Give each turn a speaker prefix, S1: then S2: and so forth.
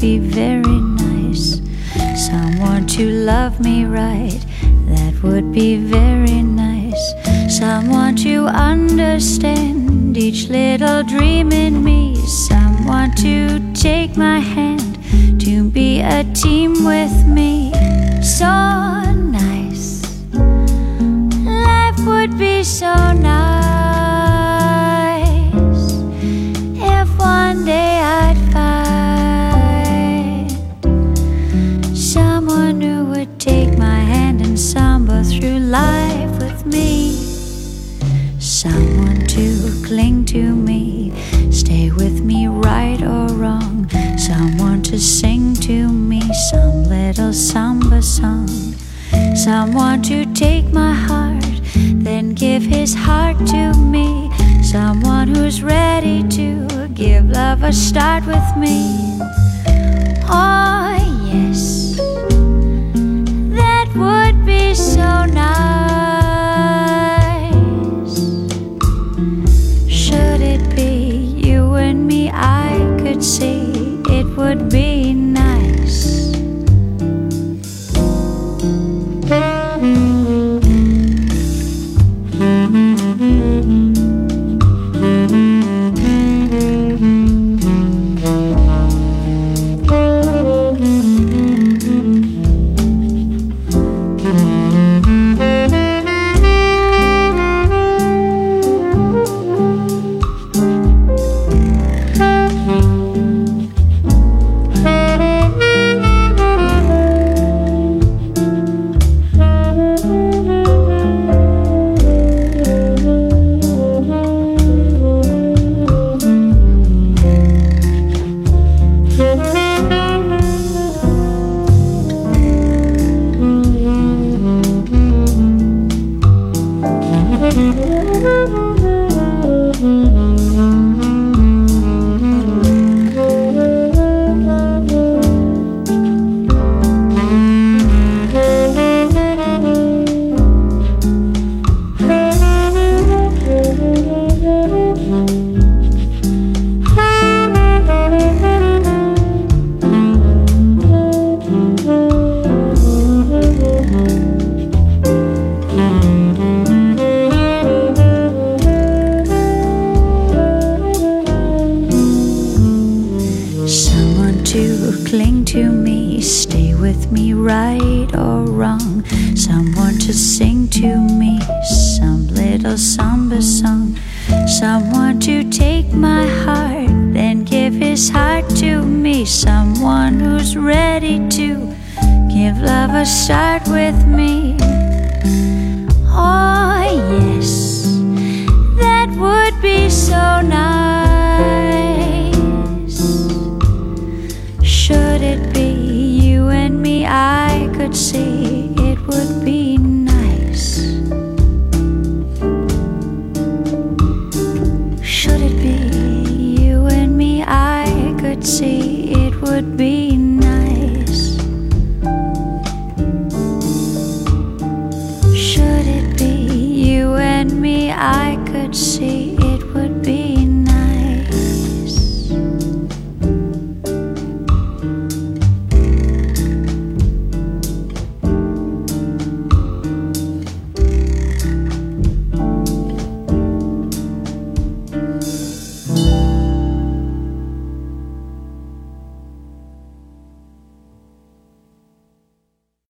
S1: be very nice. Someone to love me right, that would be very nice. Someone to understand each little dream in me. Someone to take my hand, to be a team with me. So nice. Life would be so nice with me right or wrong. Someone to sing to me some little samba song. Someone to take my heart, then give his heart to me. Someone who's ready to give love a start with me. Someone right or wrong. Someone to sing to me some little samba song. Someone to take my heart, then give his heart to me. Someone who's ready to give love a start with me. I could see it would be nice.